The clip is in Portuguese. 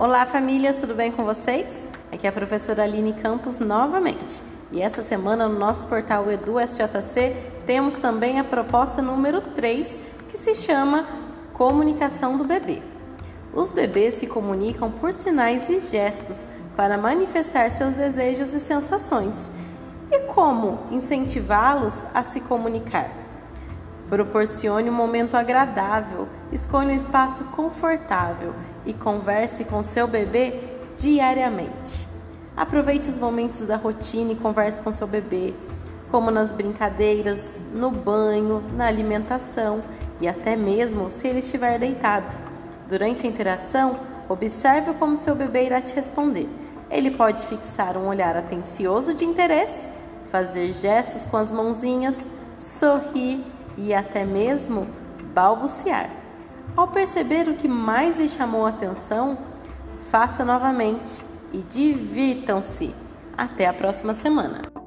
Olá, famílias, tudo bem com vocês? Aqui é a professora Aline Campos novamente. E essa semana no nosso portal Edu SJC temos também a proposta número 3, que se chama Comunicação do Bebê. Os bebês se comunicam por sinais e gestos para manifestar seus desejos e sensações. E como incentivá-los a se comunicar? Proporcione um momento agradável, escolha um espaço confortável e converse com seu bebê diariamente. Aproveite os momentos da rotina e converse com seu bebê, como nas brincadeiras, no banho, na alimentação e até mesmo se ele estiver deitado. Durante a interação, observe como seu bebê irá te responder. Ele pode fixar um olhar atencioso de interesse, fazer gestos com as mãozinhas, sorrir e até mesmo balbuciar. Ao perceber o que mais lhe chamou a atenção, faça novamente e divirtam-se. Até a próxima semana!